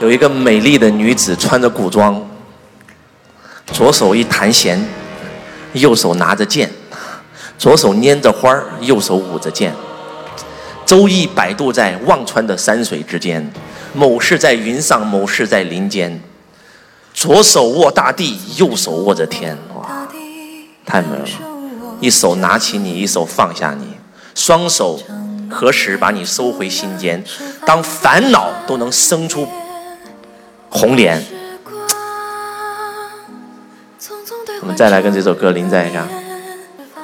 有一个美丽的女子穿着古装，左手一弹弦，右手拿着剑，左手拈着花，右手舞着剑。周易摆渡在忘川的山水之间，某事在云上，某事在林间。左手握大地，右手握着天，哇，太美了！一手拿起你，一手放下你，双手何时把你收回心间？当烦恼都能生出红莲。我们再来跟这首歌临在一下。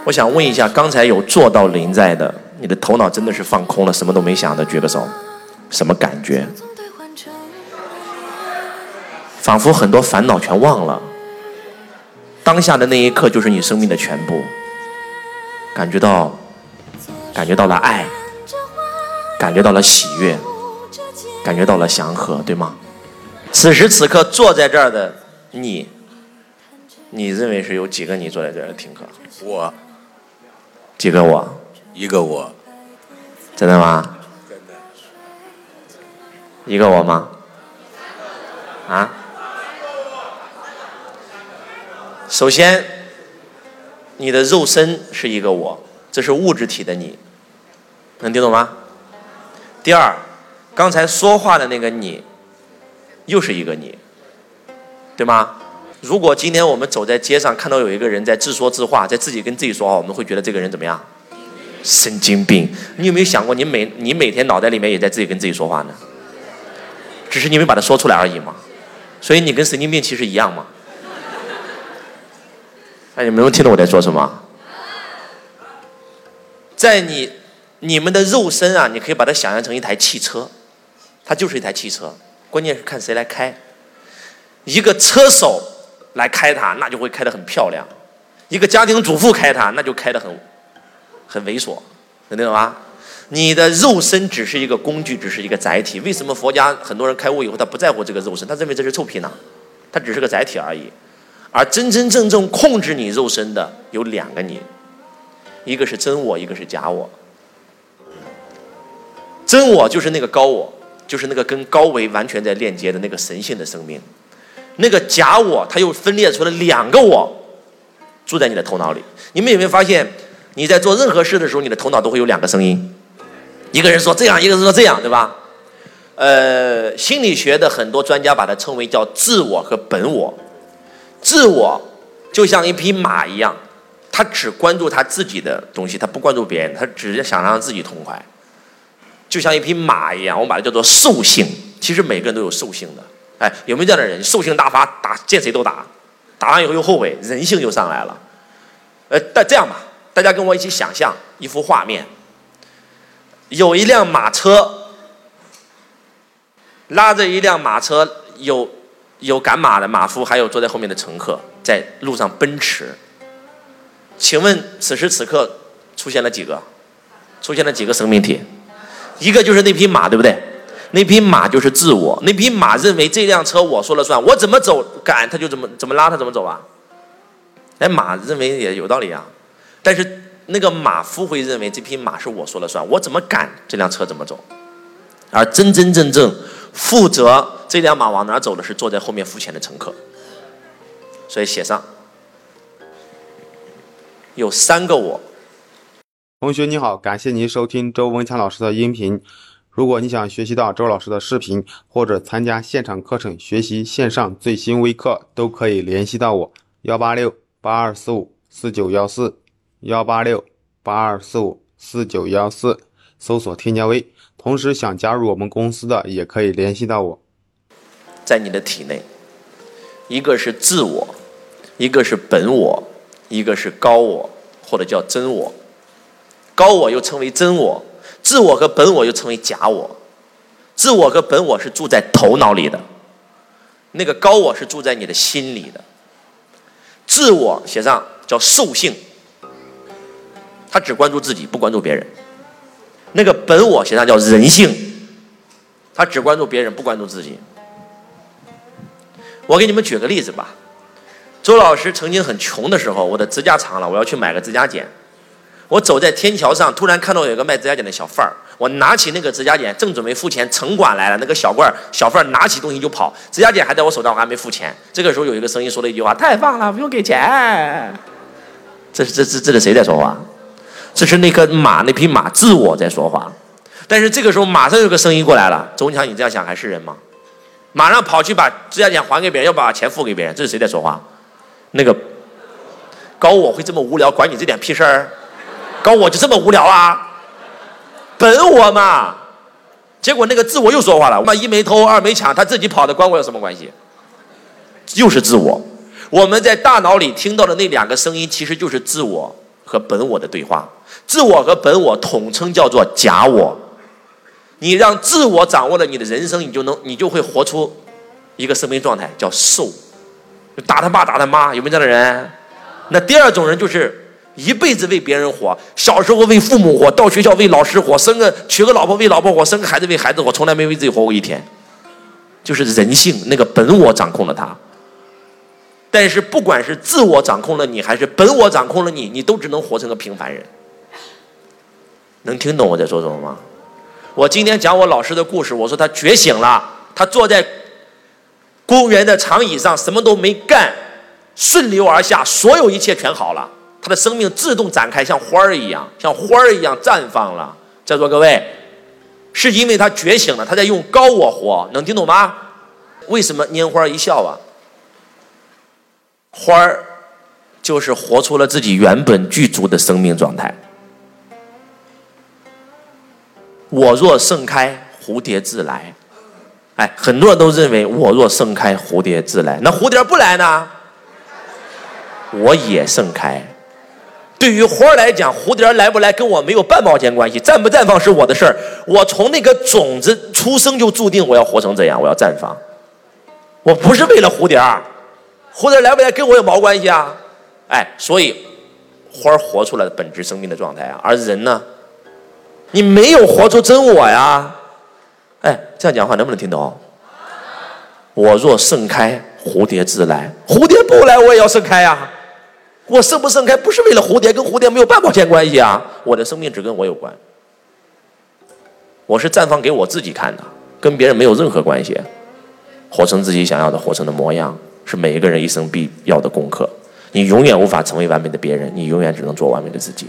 我想问一下，刚才有做到临在的，你的头脑真的是放空了，什么都没想的，举个手，什么感觉？仿佛很多烦恼全忘了，当下的那一刻就是你生命的全部。感觉到，感觉到了爱，感觉到了喜悦，感觉到了祥和，对吗？此时此刻坐在这儿的你，你认为是有几个你坐在这儿听课？我，几个我？一个我。真的吗？真的。一个我吗？啊？首先，你的肉身是一个我，这是物质体的你，能听懂吗？第二，刚才说话的那个你，又是一个你，对吗？如果今天我们走在街上，看到有一个人在自说自话，在自己跟自己说话，我们会觉得这个人怎么样？神经病！你有没有想过，你每你每天脑袋里面也在自己跟自己说话呢？只是你没把它说出来而已嘛。所以你跟神经病其实一样嘛。哎，你们能听懂我在说什么？在你你们的肉身啊，你可以把它想象成一台汽车，它就是一台汽车，关键是看谁来开。一个车手来开它，那就会开得很漂亮；一个家庭主妇开它，那就开得很很猥琐，能听懂吗？你的肉身只是一个工具，只是一个载体。为什么佛家很多人开悟以后，他不在乎这个肉身，他认为这是臭皮囊，它只是个载体而已。而真真正正控制你肉身的有两个你，一个是真我，一个是假我。真我就是那个高我，就是那个跟高维完全在链接的那个神性的生命。那个假我，它又分裂出了两个我，住在你的头脑里。你们有没有发现，你在做任何事的时候，你的头脑都会有两个声音，一个人说这样，一个人说这样，对吧？呃，心理学的很多专家把它称为叫自我和本我。自我就像一匹马一样，他只关注他自己的东西，他不关注别人，他只是想让自己痛快。就像一匹马一样，我把它叫做兽性。其实每个人都有兽性的，哎，有没有这样的人？兽性大发，打见谁都打，打完以后又后悔，人性就上来了。呃，但这样吧，大家跟我一起想象一幅画面：有一辆马车，拉着一辆马车，有。有赶马的马夫，还有坐在后面的乘客，在路上奔驰。请问此时此刻出现了几个？出现了几个生命体？一个就是那匹马，对不对？那匹马就是自我。那匹马认为这辆车我说了算，我怎么走赶他就怎么怎么拉他怎么走啊？哎，马认为也有道理啊。但是那个马夫会认为这匹马是我说了算，我怎么赶这辆车怎么走。而真真正正负责。这辆马往哪走的是坐在后面付钱的乘客，所以写上有三个我。同学你好，感谢您收听周文强老师的音频。如果你想学习到周老师的视频，或者参加现场课程学习线上最新微课，都可以联系到我幺八六八二四五四九幺四幺八六八二四五四九幺四，搜索添加微。同时想加入我们公司的，也可以联系到我。在你的体内，一个是自我，一个是本我，一个是高我，或者叫真我。高我又称为真我，自我和本我又称为假我。自我和本我是住在头脑里的，那个高我是住在你的心里的。自我写上叫兽性，他只关注自己，不关注别人。那个本我写上叫人性，他只关注别人，不关注自己。我给你们举个例子吧，周老师曾经很穷的时候，我的指甲长了，我要去买个指甲剪。我走在天桥上，突然看到有个卖指甲剪的小贩儿，我拿起那个指甲剪，正准备付钱，城管来了，那个小罐小贩儿拿起东西就跑，指甲剪还在我手上，我还没付钱。这个时候有一个声音说了一句话：“太棒了，不用给钱。”这是这这这是谁在说话？这是那个马，那匹马自我在说话。但是这个时候马上有个声音过来了：“周文强，你这样想还是人吗？”马上跑去把指甲剪还给别人，要把钱付给别人。这是谁在说话？那个高我会这么无聊，管你这点屁事儿？搞我就这么无聊啊？本我嘛。结果那个自我又说话了：“妈一没偷，二没抢，他自己跑的，关我有什么关系？”又是自我。我们在大脑里听到的那两个声音，其实就是自我和本我的对话。自我和本我统称叫做假我。你让自我掌握了你的人生，你就能，你就会活出一个生命状态，叫受。打他爸，打他妈，有没有这样的人？那第二种人就是一辈子为别人活，小时候为父母活，到学校为老师活，生个娶个老婆为老婆活，生个孩子为孩子活，从来没为自己活过一天。就是人性那个本我掌控了他。但是不管是自我掌控了你，还是本我掌控了你，你都只能活成个平凡人。能听懂我在说什么吗？我今天讲我老师的故事，我说他觉醒了，他坐在公园的长椅上，什么都没干，顺流而下，所有一切全好了，他的生命自动展开，像花儿一样，像花儿一样绽放了。在座各位，是因为他觉醒了，他在用高我活，能听懂吗？为什么拈花一笑啊？花儿就是活出了自己原本具足的生命状态。我若盛开，蝴蝶自来。哎，很多人都认为我若盛开，蝴蝶自来。那蝴蝶不来呢？我也盛开。对于花来讲，蝴蝶来不来跟我没有半毛钱关系，绽不绽放是我的事儿。我从那个种子出生就注定我要活成这样，我要绽放。我不是为了蝴蝶，蝴蝶来不来跟我有毛关系啊？哎，所以花活出来的本质生命的状态啊，而人呢？你没有活出真我呀！哎，这样讲话能不能听懂？我若盛开，蝴蝶自来。蝴蝶不来，我也要盛开呀！我盛不盛开，不是为了蝴蝶，跟蝴蝶没有半毛钱关系啊！我的生命只跟我有关。我是绽放给我自己看的，跟别人没有任何关系。活成自己想要的，活成的模样，是每一个人一生必要的功课。你永远无法成为完美的别人，你永远只能做完美的自己。